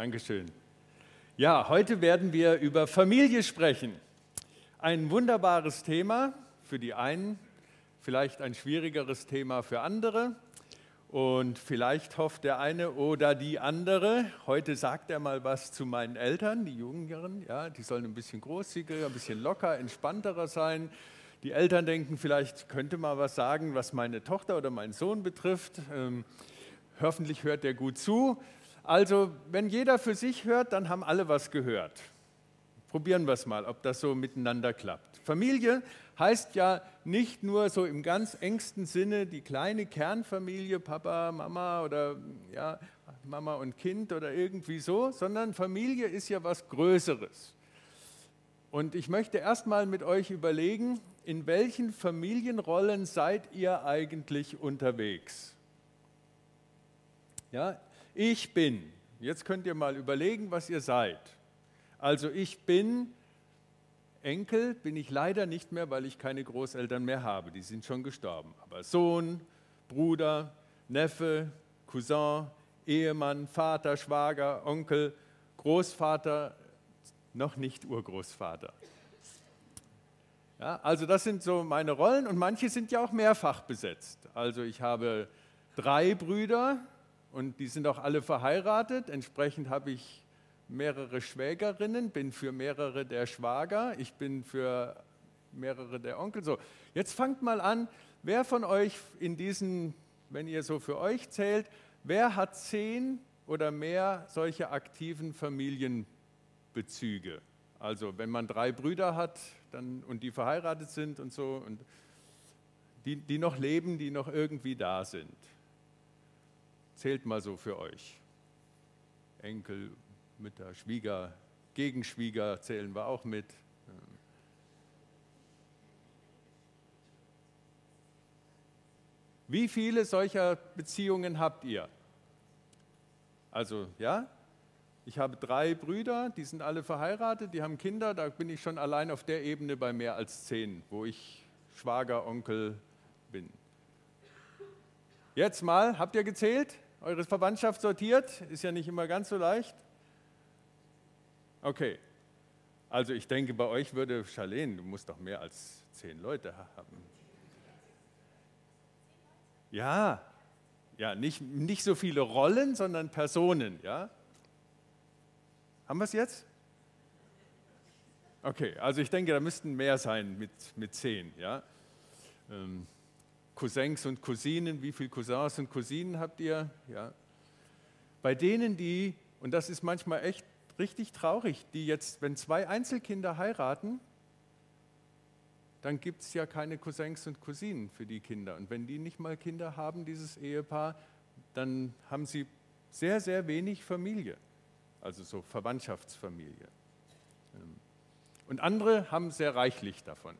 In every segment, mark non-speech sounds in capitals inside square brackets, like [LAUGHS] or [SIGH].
Dankeschön. Ja, heute werden wir über Familie sprechen. Ein wunderbares Thema für die einen, vielleicht ein schwierigeres Thema für andere. Und vielleicht hofft der eine oder die andere, heute sagt er mal was zu meinen Eltern, die Jüngeren, ja, die sollen ein bisschen großzügiger, ein bisschen locker, entspannterer sein. Die Eltern denken, vielleicht könnte mal was sagen, was meine Tochter oder meinen Sohn betrifft. Ähm, hoffentlich hört der gut zu. Also, wenn jeder für sich hört, dann haben alle was gehört. Probieren wir es mal, ob das so miteinander klappt. Familie heißt ja nicht nur so im ganz engsten Sinne die kleine Kernfamilie, Papa, Mama oder ja, Mama und Kind oder irgendwie so, sondern Familie ist ja was Größeres. Und ich möchte erstmal mit euch überlegen, in welchen Familienrollen seid ihr eigentlich unterwegs? Ja, ich bin. Jetzt könnt ihr mal überlegen, was ihr seid. Also ich bin Enkel, bin ich leider nicht mehr, weil ich keine Großeltern mehr habe. Die sind schon gestorben. Aber Sohn, Bruder, Neffe, Cousin, Ehemann, Vater, Schwager, Onkel, Großvater, noch nicht Urgroßvater. Ja, also das sind so meine Rollen und manche sind ja auch mehrfach besetzt. Also ich habe drei Brüder und die sind auch alle verheiratet. Entsprechend habe ich mehrere Schwägerinnen, bin für mehrere der Schwager, ich bin für mehrere der Onkel. So, jetzt fangt mal an, wer von euch in diesen, wenn ihr so für euch zählt, wer hat zehn oder mehr solche aktiven Familienbezüge? Also wenn man drei Brüder hat dann, und die verheiratet sind und so, und die, die noch leben, die noch irgendwie da sind. Zählt mal so für euch. Enkel, Mütter, Schwieger, Gegenschwieger zählen wir auch mit. Wie viele solcher Beziehungen habt ihr? Also, ja, ich habe drei Brüder, die sind alle verheiratet, die haben Kinder, da bin ich schon allein auf der Ebene bei mehr als zehn, wo ich Schwager, Onkel bin. Jetzt mal, habt ihr gezählt? Eure Verwandtschaft sortiert? Ist ja nicht immer ganz so leicht. Okay. Also ich denke, bei euch würde Charlene, du musst doch mehr als zehn Leute haben. Ja, ja, nicht, nicht so viele Rollen, sondern Personen, ja. Haben wir es jetzt? Okay, also ich denke, da müssten mehr sein mit, mit zehn, ja. Ähm, Cousins und Cousinen, wie viele Cousins und Cousinen habt ihr? Ja. Bei denen, die, und das ist manchmal echt richtig traurig, die jetzt, wenn zwei Einzelkinder heiraten, dann gibt es ja keine Cousins und Cousinen für die Kinder. Und wenn die nicht mal Kinder haben, dieses Ehepaar, dann haben sie sehr, sehr wenig Familie, also so Verwandtschaftsfamilie. Und andere haben sehr reichlich davon.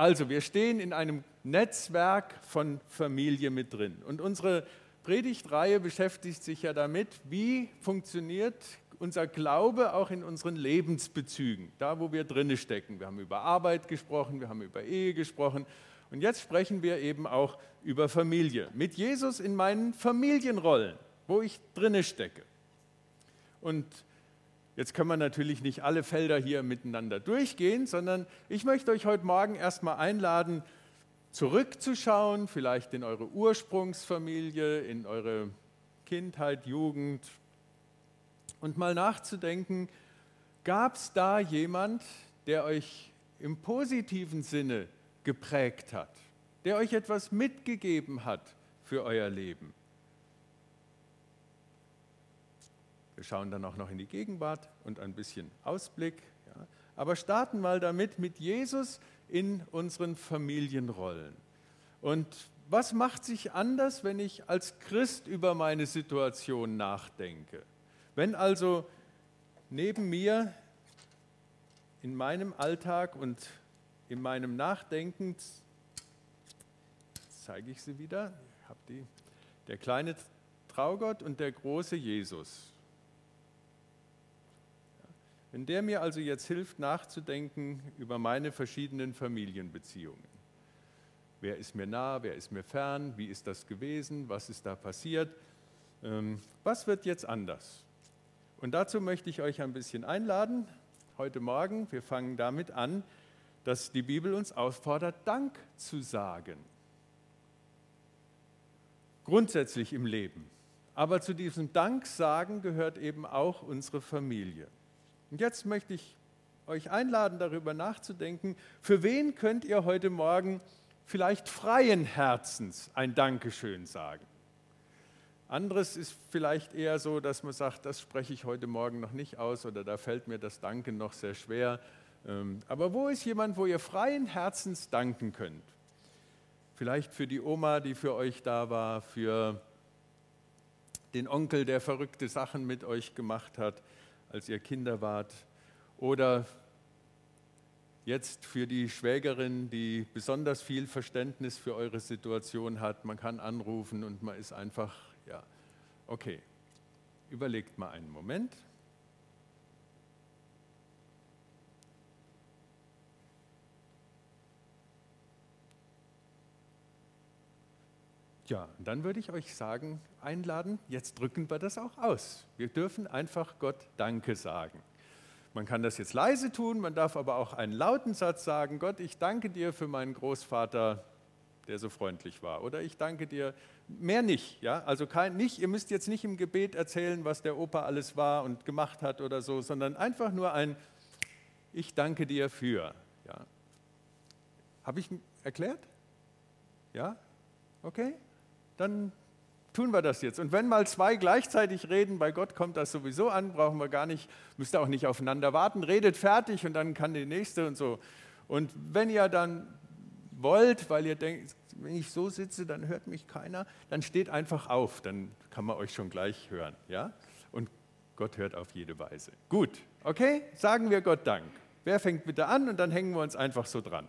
Also, wir stehen in einem Netzwerk von Familie mit drin. Und unsere Predigtreihe beschäftigt sich ja damit, wie funktioniert unser Glaube auch in unseren Lebensbezügen, da wo wir drinne stecken. Wir haben über Arbeit gesprochen, wir haben über Ehe gesprochen und jetzt sprechen wir eben auch über Familie. Mit Jesus in meinen Familienrollen, wo ich drinne stecke. Und Jetzt können wir natürlich nicht alle Felder hier miteinander durchgehen, sondern ich möchte euch heute Morgen erstmal einladen, zurückzuschauen, vielleicht in eure Ursprungsfamilie, in eure Kindheit, Jugend und mal nachzudenken, gab es da jemand, der euch im positiven Sinne geprägt hat, der euch etwas mitgegeben hat für euer Leben? Wir schauen dann auch noch in die Gegenwart und ein bisschen Ausblick. Ja. Aber starten mal damit mit Jesus in unseren Familienrollen. Und was macht sich anders, wenn ich als Christ über meine Situation nachdenke? Wenn also neben mir in meinem Alltag und in meinem Nachdenken, zeige ich sie wieder, ich habe die, der kleine Traugott und der große Jesus. Wenn der mir also jetzt hilft, nachzudenken über meine verschiedenen Familienbeziehungen. Wer ist mir nah, wer ist mir fern, wie ist das gewesen, was ist da passiert, ähm, was wird jetzt anders? Und dazu möchte ich euch ein bisschen einladen. Heute Morgen, wir fangen damit an, dass die Bibel uns auffordert, Dank zu sagen. Grundsätzlich im Leben. Aber zu diesem Danksagen gehört eben auch unsere Familie. Und jetzt möchte ich euch einladen, darüber nachzudenken, für wen könnt ihr heute Morgen vielleicht freien Herzens ein Dankeschön sagen? Anderes ist vielleicht eher so, dass man sagt, das spreche ich heute Morgen noch nicht aus oder da fällt mir das Danken noch sehr schwer. Ähm, aber wo ist jemand, wo ihr freien Herzens danken könnt? Vielleicht für die Oma, die für euch da war, für den Onkel, der verrückte Sachen mit euch gemacht hat, als ihr Kinder wart. Oder jetzt für die Schwägerin, die besonders viel Verständnis für eure Situation hat. Man kann anrufen und man ist einfach ja, okay. Überlegt mal einen Moment. Ja, dann würde ich euch sagen, einladen, jetzt drücken wir das auch aus. Wir dürfen einfach Gott Danke sagen. Man kann das jetzt leise tun, man darf aber auch einen lauten Satz sagen, Gott, ich danke dir für meinen Großvater, der so freundlich war. Oder ich danke dir, mehr nicht. Ja? Also kein, nicht, ihr müsst jetzt nicht im Gebet erzählen, was der Opa alles war und gemacht hat oder so, sondern einfach nur ein Ich danke dir für. Ja? Habe ich erklärt? Ja? Okay? Dann tun wir das jetzt. Und wenn mal zwei gleichzeitig reden, bei Gott kommt das sowieso an, brauchen wir gar nicht, müsst ihr auch nicht aufeinander warten, redet fertig und dann kann die nächste und so. Und wenn ihr dann wollt, weil ihr denkt, wenn ich so sitze, dann hört mich keiner, dann steht einfach auf, dann kann man euch schon gleich hören. Ja? Und Gott hört auf jede Weise. Gut, okay? Sagen wir Gott Dank. Wer fängt bitte an und dann hängen wir uns einfach so dran.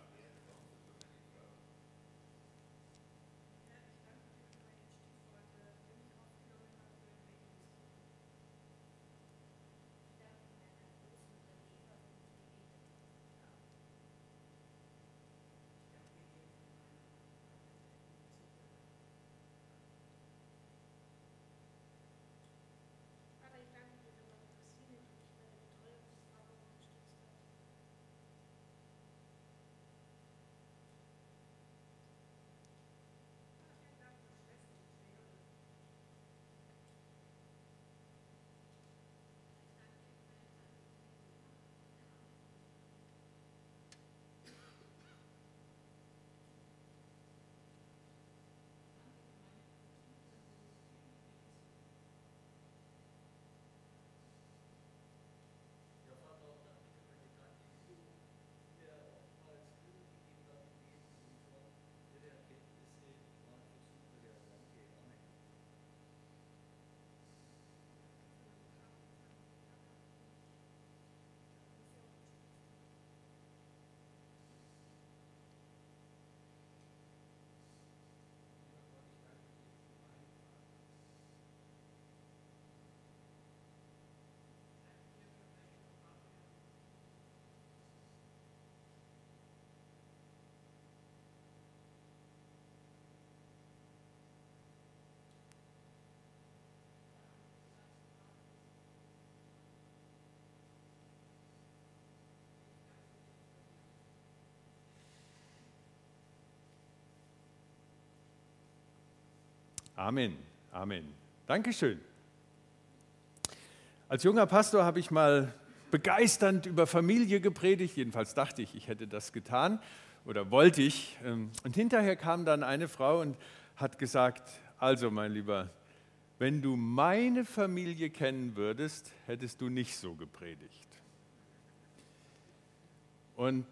Amen. Amen. Dankeschön. Als junger Pastor habe ich mal begeisternd über Familie gepredigt, jedenfalls dachte ich, ich hätte das getan oder wollte ich. Ähm, und hinterher kam dann eine Frau und hat gesagt, also mein Lieber, wenn du meine Familie kennen würdest, hättest du nicht so gepredigt. Und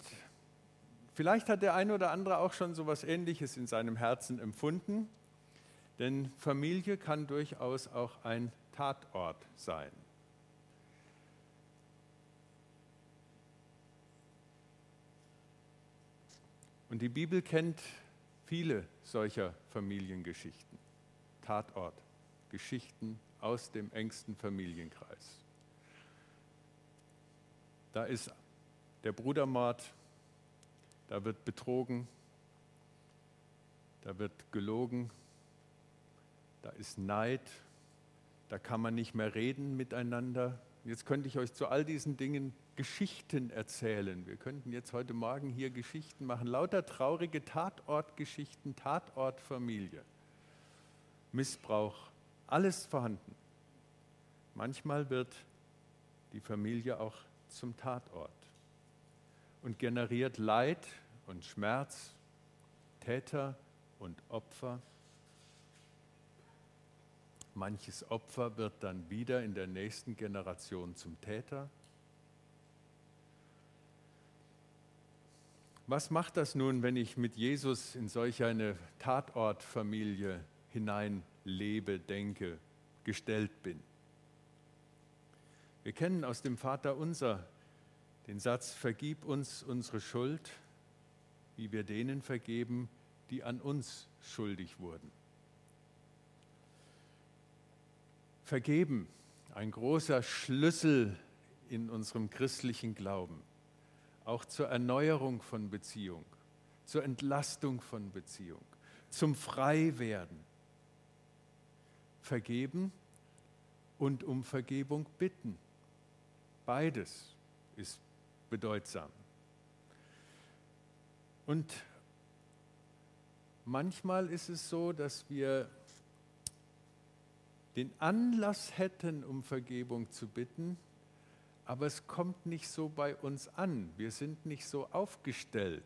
vielleicht hat der eine oder andere auch schon so etwas Ähnliches in seinem Herzen empfunden. Denn Familie kann durchaus auch ein Tatort sein. Und die Bibel kennt viele solcher Familiengeschichten. Tatort, Geschichten aus dem engsten Familienkreis. Da ist der Brudermord, da wird betrogen, da wird gelogen, da ist Neid, da kann man nicht mehr reden miteinander, Jetzt könnte ich euch zu all diesen Dingen Geschichten erzählen. Wir könnten jetzt heute Morgen hier Geschichten machen, lauter traurige Tatortgeschichten, Tatortfamilie, Missbrauch, alles vorhanden. Manchmal wird die Familie auch zum Tatort und generiert Leid und Schmerz, Täter und Opfer. Manches Opfer wird dann wieder in der nächsten Generation zum Täter. Was macht das nun, wenn ich mit Jesus in solch eine Tatortfamilie hineinlebe, denke, gestellt bin? Wir kennen aus dem Vater unser den Satz, vergib uns unsere Schuld, wie wir denen vergeben, die an uns schuldig wurden. Vergeben, ein großer Schlüssel in unserem christlichen Glauben, auch zur Erneuerung von Beziehung, zur Entlastung von Beziehung, zum Freiwerden. Vergeben und um Vergebung bitten. Beides ist bedeutsam. Und manchmal ist es so, dass wir den Anlass hätten, um Vergebung zu bitten, aber es kommt nicht so bei uns an. Wir sind nicht so aufgestellt,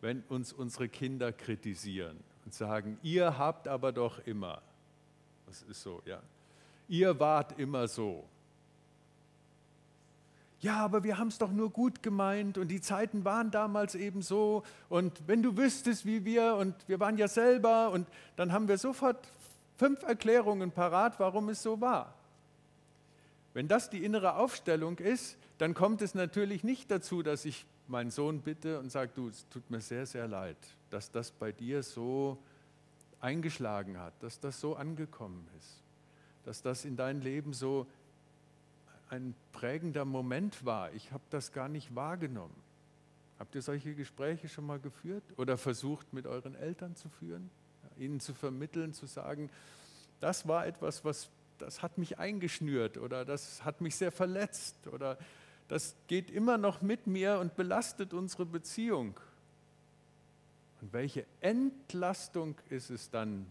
wenn uns unsere Kinder kritisieren und sagen, ihr habt aber doch immer. Das ist so, ja. Ihr wart immer so ja, aber wir haben es doch nur gut gemeint und die Zeiten waren damals eben so und wenn du wüsstest, wie wir und wir waren ja selber und dann haben wir sofort fünf Erklärungen parat, warum es so war. Wenn das die innere Aufstellung ist, dann kommt es natürlich nicht dazu, dass ich meinen Sohn bitte und sage, du, es tut mir sehr, sehr leid, dass das bei dir so eingeschlagen hat, dass das so angekommen ist, dass das in dein Leben so ein prägender Moment war. Ich habe das gar nicht wahrgenommen. Habt ihr solche Gespräche schon mal geführt oder versucht mit euren Eltern zu führen? Ihnen zu vermitteln, zu sagen, das war etwas, was das hat mich eingeschnürt oder das hat mich sehr verletzt oder das geht immer noch mit mir und belastet unsere Beziehung. Und welche Entlastung ist es dann,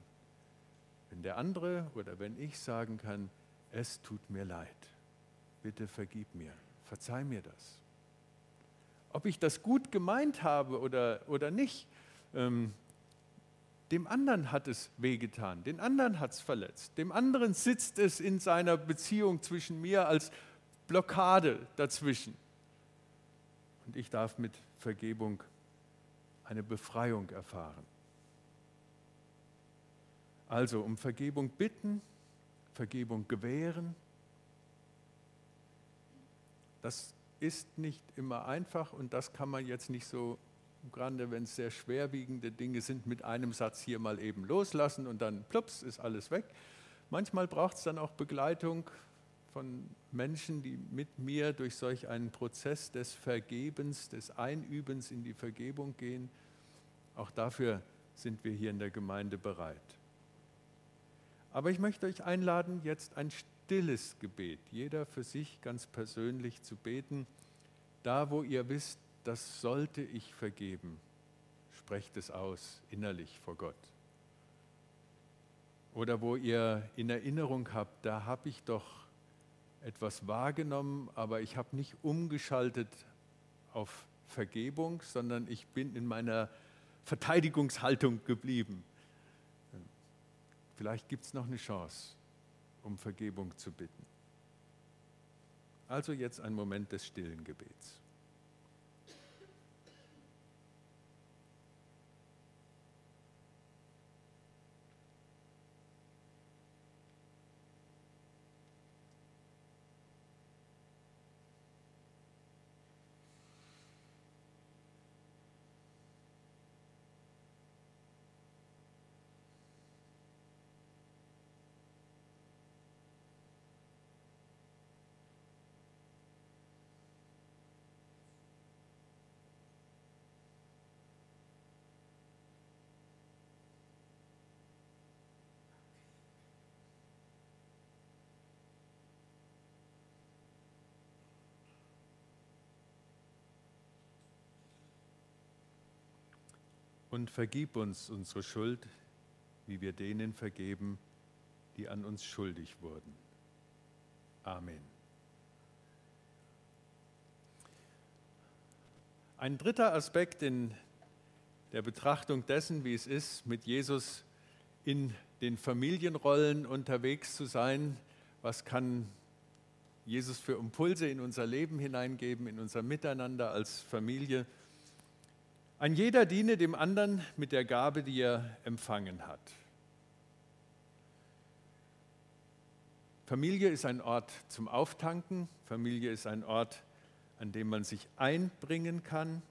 wenn der andere oder wenn ich sagen kann, es tut mir leid bitte vergib mir, verzeih mir das. Ob ich das gut gemeint habe oder, oder nicht, ähm, dem anderen hat es wehgetan, den anderen hat es verletzt, dem anderen sitzt es in seiner Beziehung zwischen mir als Blockade dazwischen. Und ich darf mit Vergebung eine Befreiung erfahren. Also um Vergebung bitten, Vergebung gewähren, das ist nicht immer einfach und das kann man jetzt nicht so, gerade wenn es sehr schwerwiegende Dinge sind, mit einem Satz hier mal eben loslassen und dann plups ist alles weg. Manchmal braucht es dann auch Begleitung von Menschen, die mit mir durch solch einen Prozess des Vergebens, des Einübens in die Vergebung gehen. Auch dafür sind wir hier in der Gemeinde bereit. Aber ich möchte euch einladen, jetzt ein stilles Gebet, jeder für sich ganz persönlich zu beten. Da, wo ihr wisst, das sollte ich vergeben, sprecht es aus innerlich vor Gott. Oder wo ihr in Erinnerung habt, da habe ich doch etwas wahrgenommen, aber ich habe nicht umgeschaltet auf Vergebung, sondern ich bin in meiner Verteidigungshaltung geblieben. Vielleicht gibt es noch eine Chance um Vergebung zu bitten. Also jetzt ein Moment des stillen Gebets. Und vergib uns unsere Schuld, wie wir denen vergeben, die an uns schuldig wurden. Amen. Ein dritter Aspekt in der Betrachtung dessen, wie es ist, mit Jesus in den Familienrollen unterwegs zu sein. Was kann Jesus für Impulse in unser Leben hineingeben, in unser Miteinander als Familie? Ein jeder diene dem anderen mit der Gabe, die er empfangen hat. Familie ist ein Ort zum Auftanken. Familie ist ein Ort, an dem man sich einbringen kann.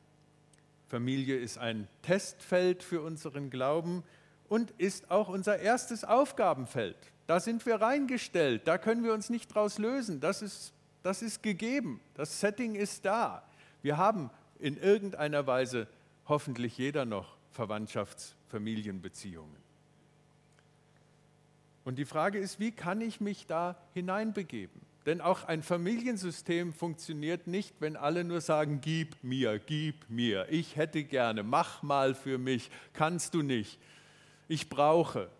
Familie ist ein Testfeld für unseren Glauben und ist auch unser erstes Aufgabenfeld. Da sind wir reingestellt, da können wir uns nicht draus lösen. Das ist, das ist gegeben, das Setting ist da. Wir haben in irgendeiner Weise hoffentlich jeder noch Verwandtschafts-, Familienbeziehungen. Und die Frage ist, wie kann ich mich da hineinbegeben? Denn auch ein Familiensystem funktioniert nicht, wenn alle nur sagen, gib mir, gib mir, ich hätte gerne, mach mal für mich, kannst du nicht, ich brauche.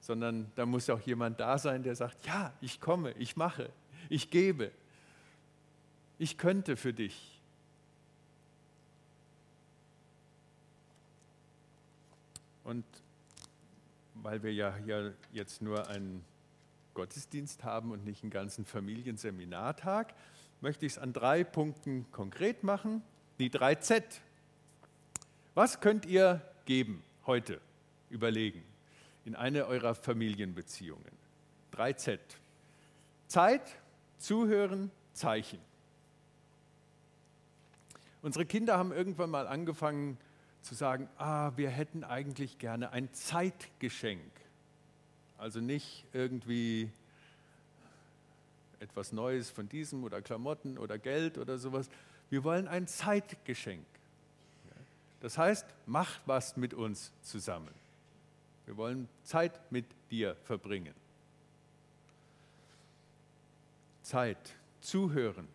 Sondern da muss auch jemand da sein, der sagt, ja, ich komme, ich mache, ich gebe, ich könnte für dich. Und weil wir ja hier jetzt nur einen Gottesdienst haben und nicht einen ganzen Familienseminartag, möchte ich es an drei Punkten konkret machen. Die 3Z. Was könnt ihr geben heute? Überlegen. In eine eurer Familienbeziehungen. 3Z. Zeit, Zuhören, Zeichen. Unsere Kinder haben irgendwann mal angefangen zu sagen, ah, wir hätten eigentlich gerne ein Zeitgeschenk. Also nicht irgendwie etwas Neues von diesem oder Klamotten oder Geld oder sowas. Wir wollen ein Zeitgeschenk. Das heißt, mach was mit uns zusammen. Wir wollen Zeit mit dir verbringen. Zeit, zuhören.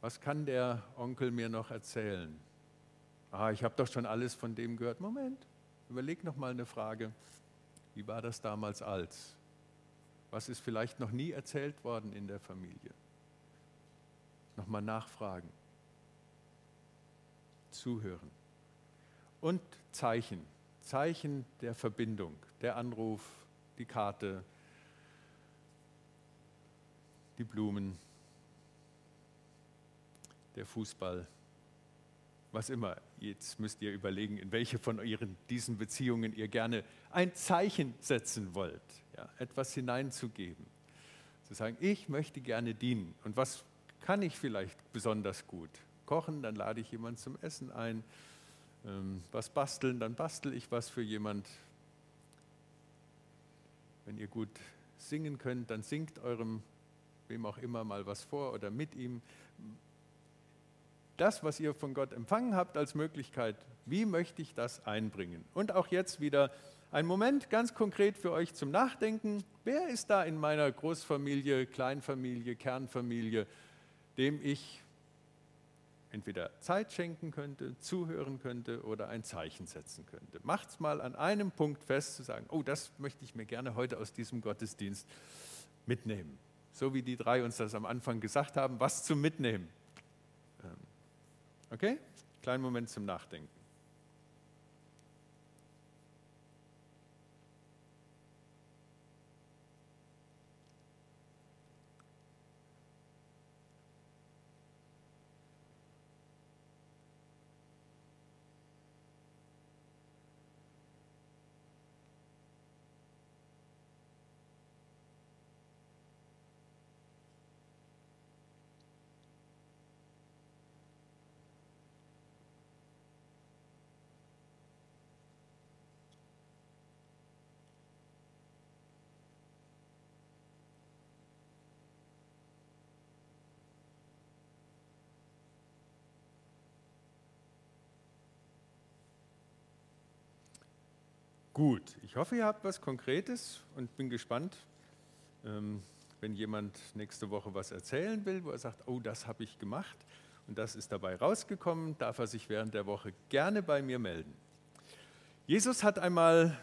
Was kann der Onkel mir noch erzählen? Ah, ich habe doch schon alles von dem gehört. Moment, Überleg noch mal eine Frage. Wie war das damals als? Was ist vielleicht noch nie erzählt worden in der Familie? Nochmal nachfragen. Zuhören. Und Zeichen. Zeichen der Verbindung. Der Anruf, die Karte, die Blumen, der Fußball was immer. Jetzt müsst ihr überlegen, in welche von euren, diesen Beziehungen ihr gerne ein Zeichen setzen wollt, ja, etwas hineinzugeben. Zu sagen, ich möchte gerne dienen. Und was kann ich vielleicht besonders gut? Kochen, dann lade ich jemanden zum Essen ein. Ähm, was basteln, dann bastel ich was für jemand. Wenn ihr gut singen könnt, dann singt eurem, wem auch immer, mal was vor oder mit ihm das, was ihr von Gott empfangen habt als Möglichkeit, wie möchte ich das einbringen? Und auch jetzt wieder ein Moment ganz konkret für euch zum Nachdenken. Wer ist da in meiner Großfamilie, Kleinfamilie, Kernfamilie, dem ich entweder Zeit schenken könnte, zuhören könnte oder ein Zeichen setzen könnte. Macht es mal an einem Punkt fest, zu sagen, oh, das möchte ich mir gerne heute aus diesem Gottesdienst mitnehmen. So wie die drei uns das am Anfang gesagt haben, was zum Mitnehmen. Okay? Kleinen Moment zum Nachdenken. Gut, ich hoffe, ihr habt was Konkretes und bin gespannt, ähm, wenn jemand nächste Woche was erzählen will, wo er sagt, oh, das habe ich gemacht und das ist dabei rausgekommen, darf er sich während der Woche gerne bei mir melden. Jesus hat einmal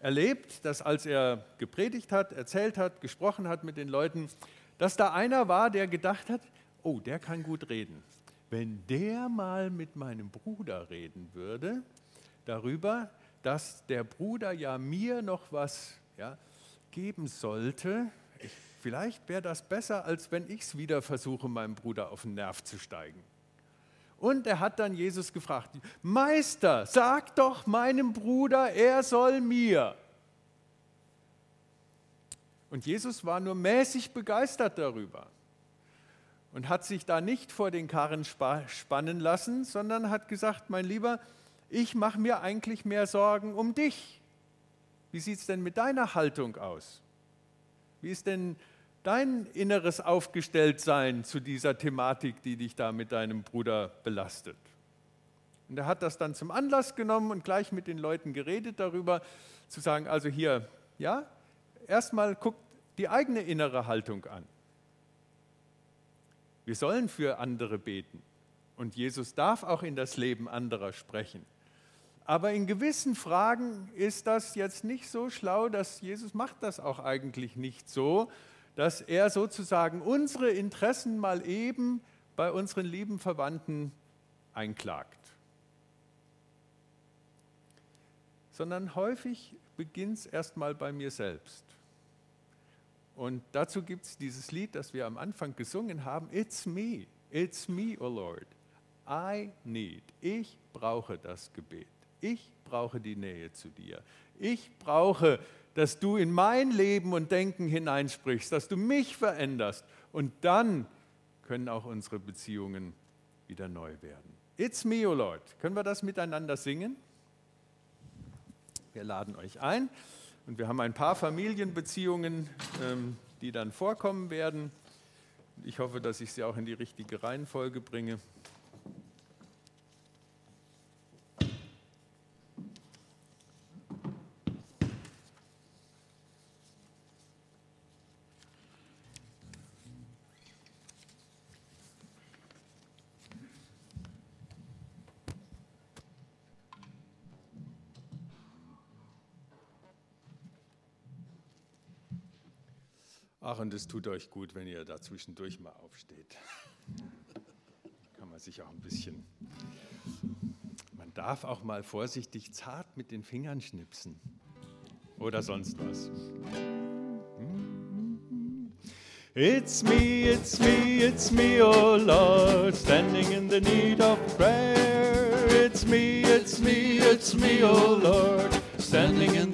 erlebt, dass als er gepredigt hat, erzählt hat, gesprochen hat mit den Leuten, dass da einer war, der gedacht hat, oh, der kann gut reden. Wenn der mal mit meinem Bruder reden würde, darüber, dass der Bruder ja mir noch was ja, geben sollte, ich, vielleicht wäre das besser, als wenn ich es wieder versuche, meinem Bruder auf den Nerv zu steigen. Und er hat dann Jesus gefragt, Meister, sag doch meinem Bruder, er soll mir. Und Jesus war nur mäßig begeistert darüber und hat sich da nicht vor den Karren spannen lassen, sondern hat gesagt, mein Lieber, ich mache mir eigentlich mehr Sorgen um dich. Wie sieht es denn mit deiner Haltung aus? Wie ist denn dein inneres Aufgestelltsein zu dieser Thematik, die dich da mit deinem Bruder belastet? Und er hat das dann zum Anlass genommen und gleich mit den Leuten geredet darüber, zu sagen, also hier, ja, erstmal guckt die eigene innere Haltung an. Wir sollen für andere beten und Jesus darf auch in das Leben anderer sprechen. Aber in gewissen Fragen ist das jetzt nicht so schlau, dass Jesus macht das auch eigentlich nicht so, dass er sozusagen unsere Interessen mal eben bei unseren lieben Verwandten einklagt. Sondern häufig beginnt es erstmal bei mir selbst. Und dazu gibt es dieses Lied, das wir am Anfang gesungen haben, It's me, it's me, O oh Lord. I need, ich brauche das Gebet. Ich brauche die Nähe zu dir. Ich brauche, dass du in mein Leben und Denken hineinsprichst, dass du mich veränderst. Und dann können auch unsere Beziehungen wieder neu werden. It's me, O oh Lord. Können wir das miteinander singen? Wir laden euch ein. Und wir haben ein paar Familienbeziehungen, ähm, die dann vorkommen werden. Ich hoffe, dass ich sie auch in die richtige Reihenfolge bringe. Ach, und es tut euch gut, wenn ihr da zwischendurch mal aufsteht. [LAUGHS] Kann man sich auch ein bisschen. Man darf auch mal vorsichtig zart mit den Fingern schnipsen. Oder sonst was. It's me, it's me, it's me, oh Lord, standing in the need of prayer. It's me, it's me, it's me, oh Lord, standing in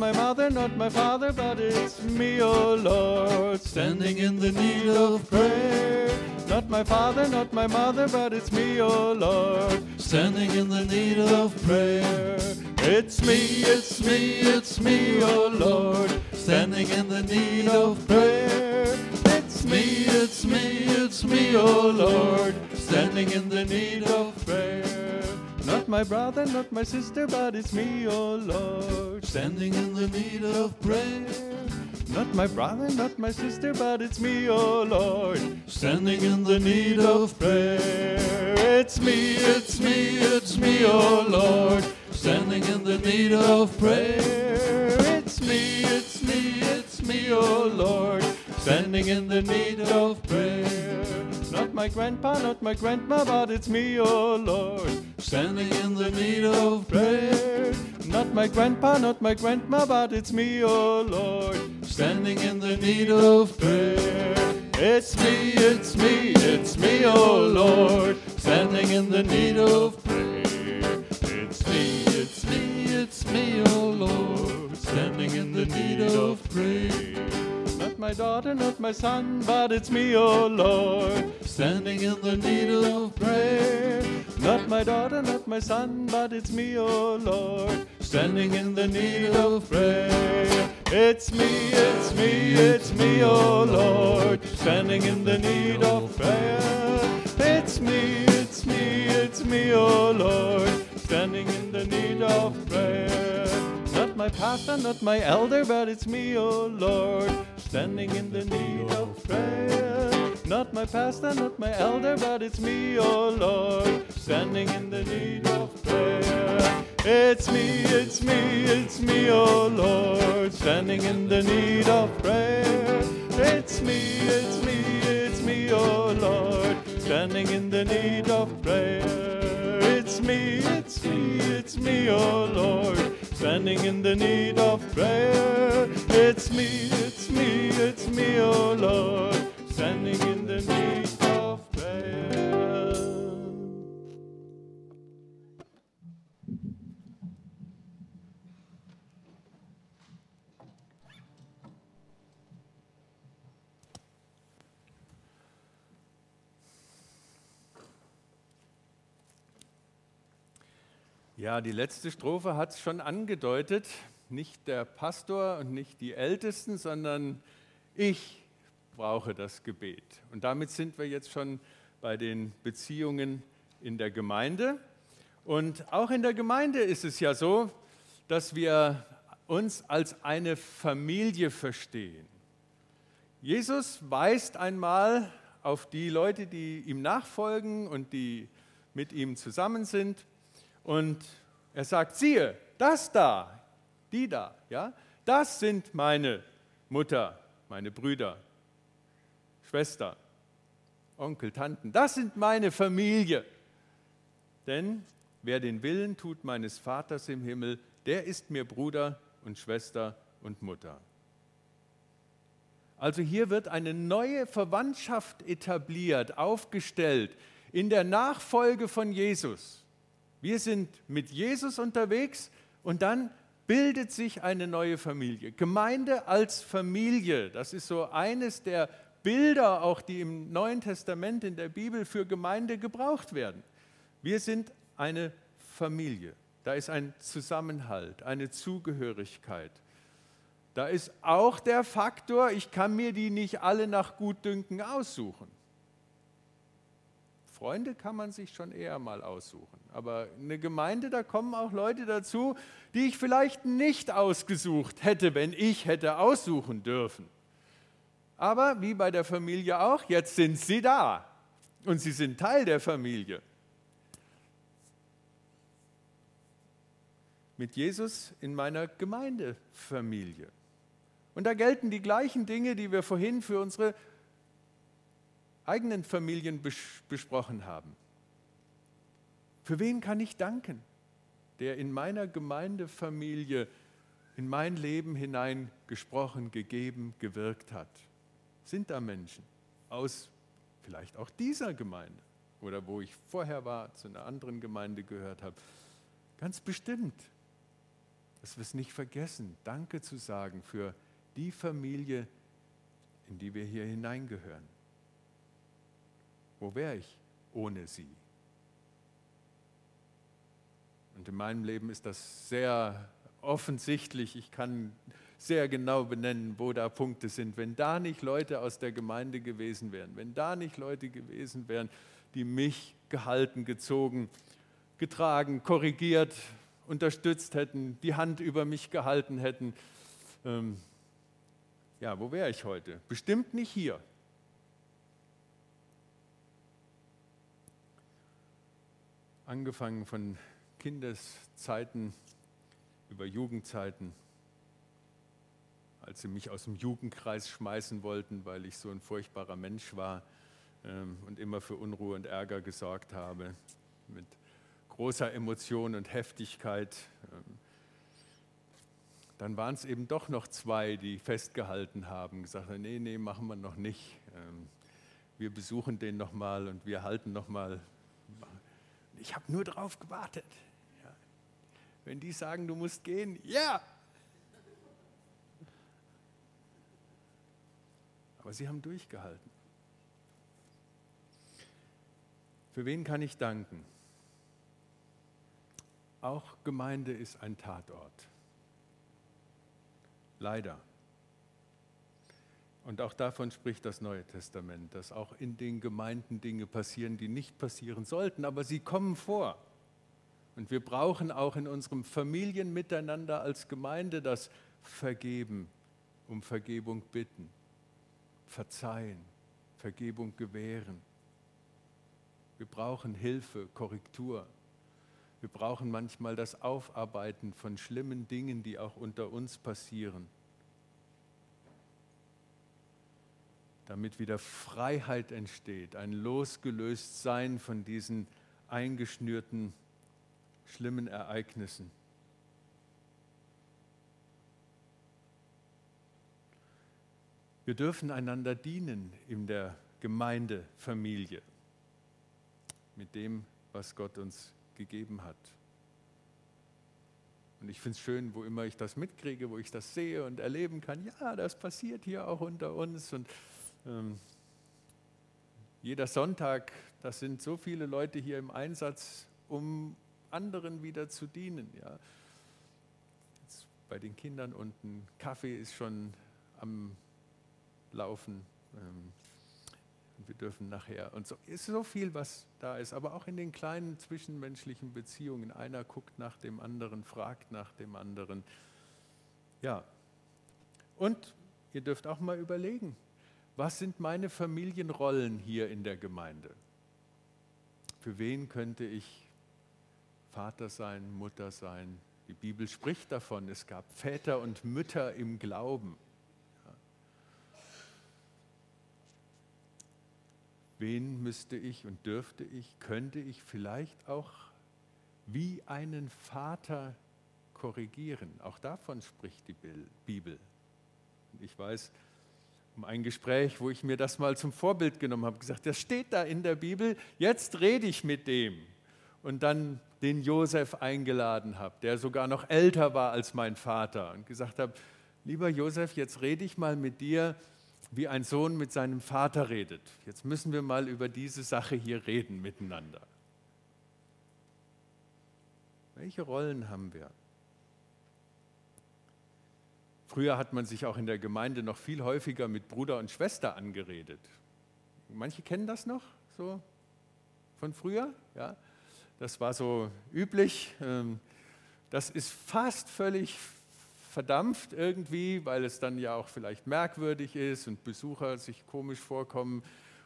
my mother, not my father, but it's me, oh Lord, standing in the need of prayer. Not my father, not my mother, but it's me, oh Lord, standing in the need of prayer. It's me, it's me, it's me, oh Lord, standing in the need of prayer. It's me, it's me, it's me, oh Lord, standing in the need of prayer. Not my brother, not my sister, but it's me, oh Lord, standing in the need of prayer. Not my brother, not my sister, but it's me, oh Lord, standing in the need of prayer. It's me, it's me, it's me, oh Lord, standing in the need of prayer. It's me, it's me, it's me, oh Lord, standing in the need of prayer. Not my grandpa, not my grandma, but it's me, oh Lord, standing in the need of prayer. Not my grandpa, not my grandma, but it's me, oh Lord, standing in the need of prayer. It's me, it's me, it's me, oh Lord, standing in the need of prayer. It's me, it's me, it's me, oh Lord, standing in the need of prayer my daughter, not my son, but it's me, oh Lord, standing in the need of prayer. Not my daughter, not my son, but it's me, oh Lord, standing in the need of prayer. It's me, it's me, it's me, oh Lord, standing in the need of prayer. It's me, it's me, it's me, oh Lord, standing in the need of prayer. Not my pastor, not my elder, but it's me, oh Lord, standing in the need of prayer. Not my pastor, not my elder, but it's me, oh Lord, standing in the need of prayer. It's me, it's me, it's me, oh Lord, standing in the need of prayer. It's me, it's me, it's me, oh Lord, standing in the need of prayer. It's me, it's me, it's me, oh Lord, standing in the need of prayer. It's me, it's Ja, die letzte Strophe hat es schon angedeutet. Nicht der Pastor und nicht die Ältesten, sondern ich brauche das Gebet. Und damit sind wir jetzt schon bei den Beziehungen in der Gemeinde. Und auch in der Gemeinde ist es ja so, dass wir uns als eine Familie verstehen. Jesus weist einmal auf die Leute, die ihm nachfolgen und die mit ihm zusammen sind. Und er sagt, siehe, das da, die da, ja, das sind meine Mutter, meine Brüder, Schwester, Onkel, Tanten, das sind meine Familie. Denn wer den Willen tut meines Vaters im Himmel, der ist mir Bruder und Schwester und Mutter. Also hier wird eine neue Verwandtschaft etabliert, aufgestellt in der Nachfolge von Jesus. Wir sind mit Jesus unterwegs und dann bildet sich eine neue Familie. Gemeinde als Familie, das ist so eines der Bilder, auch die im Neuen Testament in der Bibel für Gemeinde gebraucht werden. Wir sind eine Familie. Da ist ein Zusammenhalt, eine Zugehörigkeit. Da ist auch der Faktor, ich kann mir die nicht alle nach Gutdünken aussuchen. Freunde kann man sich schon eher mal aussuchen. Aber eine Gemeinde, da kommen auch Leute dazu, die ich vielleicht nicht ausgesucht hätte, wenn ich hätte aussuchen dürfen. Aber wie bei der Familie auch, jetzt sind sie da und sie sind Teil der Familie. Mit Jesus in meiner Gemeindefamilie. Und da gelten die gleichen Dinge, die wir vorhin für unsere eigenen Familien bes besprochen haben. Für wen kann ich danken, der in meiner Gemeindefamilie in mein Leben hinein gesprochen, gegeben, gewirkt hat? Sind da Menschen aus vielleicht auch dieser Gemeinde oder wo ich vorher war, zu einer anderen Gemeinde gehört habe? Ganz bestimmt, dass wir es nicht vergessen, Danke zu sagen für die Familie, in die wir hier hineingehören. Wo wäre ich ohne sie? Und in meinem Leben ist das sehr offensichtlich. Ich kann sehr genau benennen, wo da Punkte sind. Wenn da nicht Leute aus der Gemeinde gewesen wären, wenn da nicht Leute gewesen wären, die mich gehalten, gezogen, getragen, korrigiert, unterstützt hätten, die Hand über mich gehalten hätten, ähm, ja, wo wäre ich heute? Bestimmt nicht hier. Angefangen von Kindeszeiten über Jugendzeiten, als sie mich aus dem Jugendkreis schmeißen wollten, weil ich so ein furchtbarer Mensch war ähm, und immer für Unruhe und Ärger gesorgt habe, mit großer Emotion und Heftigkeit. Ähm, dann waren es eben doch noch zwei, die festgehalten haben, gesagt haben, nee, nee, machen wir noch nicht. Ähm, wir besuchen den nochmal und wir halten nochmal ich habe nur darauf gewartet. Ja. Wenn die sagen, du musst gehen, ja. Aber sie haben durchgehalten. Für wen kann ich danken? Auch Gemeinde ist ein Tatort. Leider. Und auch davon spricht das Neue Testament, dass auch in den Gemeinden Dinge passieren, die nicht passieren sollten, aber sie kommen vor. Und wir brauchen auch in unserem Familienmiteinander als Gemeinde das Vergeben, um Vergebung bitten, verzeihen, Vergebung gewähren. Wir brauchen Hilfe, Korrektur. Wir brauchen manchmal das Aufarbeiten von schlimmen Dingen, die auch unter uns passieren, damit wieder Freiheit entsteht, ein Losgelöstsein von diesen eingeschnürten, schlimmen Ereignissen. Wir dürfen einander dienen in der Gemeindefamilie mit dem, was Gott uns gegeben hat. Und ich finde es schön, wo immer ich das mitkriege, wo ich das sehe und erleben kann, ja, das passiert hier auch unter uns. Und jeder Sonntag, das sind so viele Leute hier im Einsatz, um anderen wieder zu dienen. Ja. Jetzt bei den Kindern unten, Kaffee ist schon am Laufen. Ähm, wir dürfen nachher und so ist so viel, was da ist, aber auch in den kleinen zwischenmenschlichen Beziehungen. Einer guckt nach dem anderen, fragt nach dem anderen. Ja. Und ihr dürft auch mal überlegen, was sind meine Familienrollen hier in der Gemeinde? Für wen könnte ich Vater sein, Mutter sein? Die Bibel spricht davon, es gab Väter und Mütter im Glauben. wen müsste ich und dürfte ich, könnte ich vielleicht auch wie einen Vater korrigieren. Auch davon spricht die Bibel. Ich weiß um ein Gespräch, wo ich mir das mal zum Vorbild genommen habe, gesagt, das steht da in der Bibel, jetzt rede ich mit dem. Und dann den Josef eingeladen habe, der sogar noch älter war als mein Vater und gesagt habe, lieber Josef, jetzt rede ich mal mit dir wie ein Sohn mit seinem Vater redet. Jetzt müssen wir mal über diese Sache hier reden miteinander. Welche Rollen haben wir? Früher hat man sich auch in der Gemeinde noch viel häufiger mit Bruder und Schwester angeredet. Manche kennen das noch so von früher, ja. Das war so üblich. Ähm, das ist fast völlig verdampft irgendwie, weil es dann ja auch vielleicht merkwürdig ist und Besucher sich komisch vorkommen.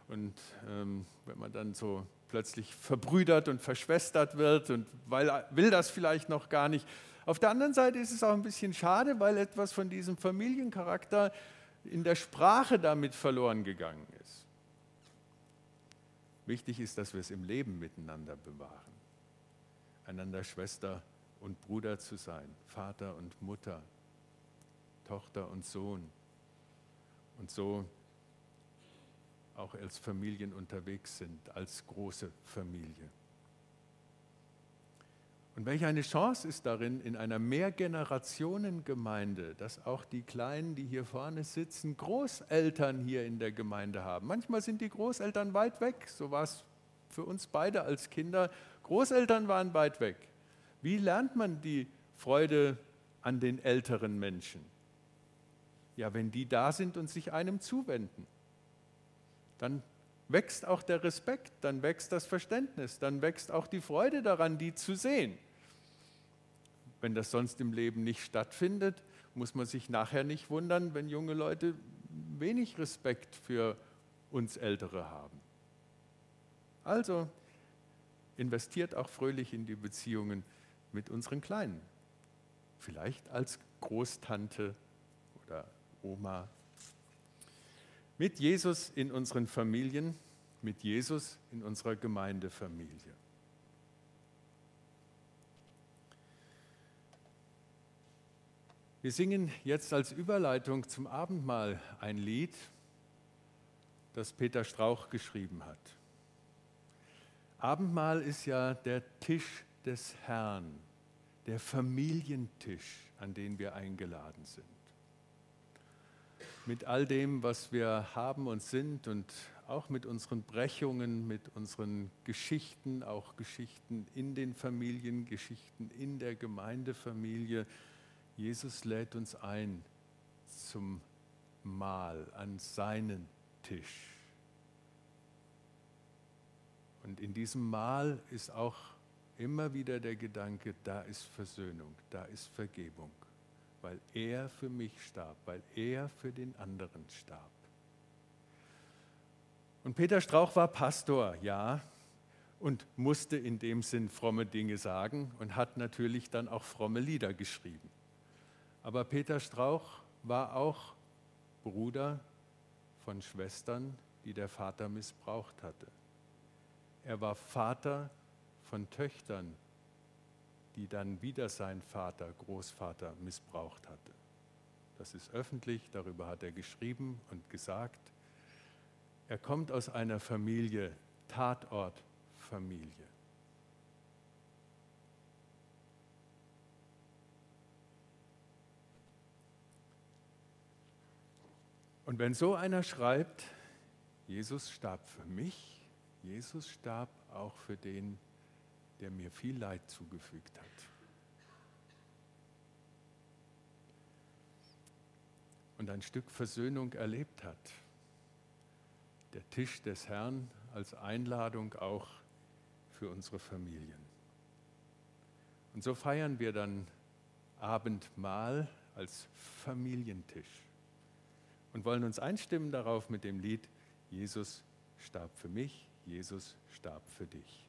Und ähm, wenn man dann so plötzlich verbrüdert und verschwestert wird und will das vielleicht noch gar nicht. Auf der anderen Seite ist es auch ein bisschen schade, weil etwas von diesem Familiencharakter in der Sprache damit verloren gegangen ist. Wichtig ist, dass wir es im Leben miteinander bewahren. Einander Schwester und Bruder zu sein, Vater und Mutter, Tochter und Sohn. Und so auch als Familien unterwegs sind, als große Familie. Und welch eine Chance ist darin, in einer Mehrgenerationengemeinde, dass auch die Kleinen, die hier vorne sitzen, Großeltern hier in der Gemeinde haben. Manchmal sind die Großeltern weit weg, so war es für uns beide als Kinder. Großeltern waren weit weg. Wie lernt man die Freude an den älteren Menschen? Ja, wenn die da sind und sich einem zuwenden, dann wächst auch der Respekt, dann wächst das Verständnis, dann wächst auch die Freude daran, die zu sehen. Wenn das sonst im Leben nicht stattfindet, muss man sich nachher nicht wundern, wenn junge Leute wenig Respekt für uns Ältere haben. Also investiert auch fröhlich in die Beziehungen mit unseren Kleinen. Vielleicht als Großtante oder Oma. Mit Jesus in unseren Familien, mit Jesus in unserer Gemeindefamilie. Wir singen jetzt als Überleitung zum Abendmahl ein Lied, das Peter Strauch geschrieben hat. Abendmahl ist ja der Tisch des Herrn, der Familientisch, an den wir eingeladen sind mit all dem, was wir haben und sind und auch mit unseren Brechungen, mit unseren Geschichten, auch Geschichten in den Familien, Geschichten in der Gemeindefamilie. Jesus lädt uns ein zum Mahl an seinen Tisch. Und in diesem Mahl ist auch immer wieder der Gedanke, da ist Versöhnung, da ist Vergebung weil er für mich starb, weil er für den anderen starb. Und Peter Strauch war Pastor, ja, und musste in dem Sinn fromme Dinge sagen und hat natürlich dann auch fromme Lieder geschrieben. Aber Peter Strauch war auch Bruder von Schwestern, die der Vater missbraucht hatte. Er war Vater von Töchtern, die dann wieder sein Vater, Großvater missbraucht hatte. Das ist öffentlich, darüber hat er geschrieben und gesagt. Er kommt aus einer Familie, Tatortfamilie. Und wenn so einer schreibt, Jesus starb für mich, Jesus starb auch für den, der mir viel Leid zugefügt hat. Und ein Stück Versöhnung erlebt hat. Der Tisch des Herrn als Einladung auch für unsere Familien. Und so feiern wir dann Abendmahl als Familientisch und wollen uns einstimmen darauf mit dem Lied Jesus starb für mich, Jesus starb für dich.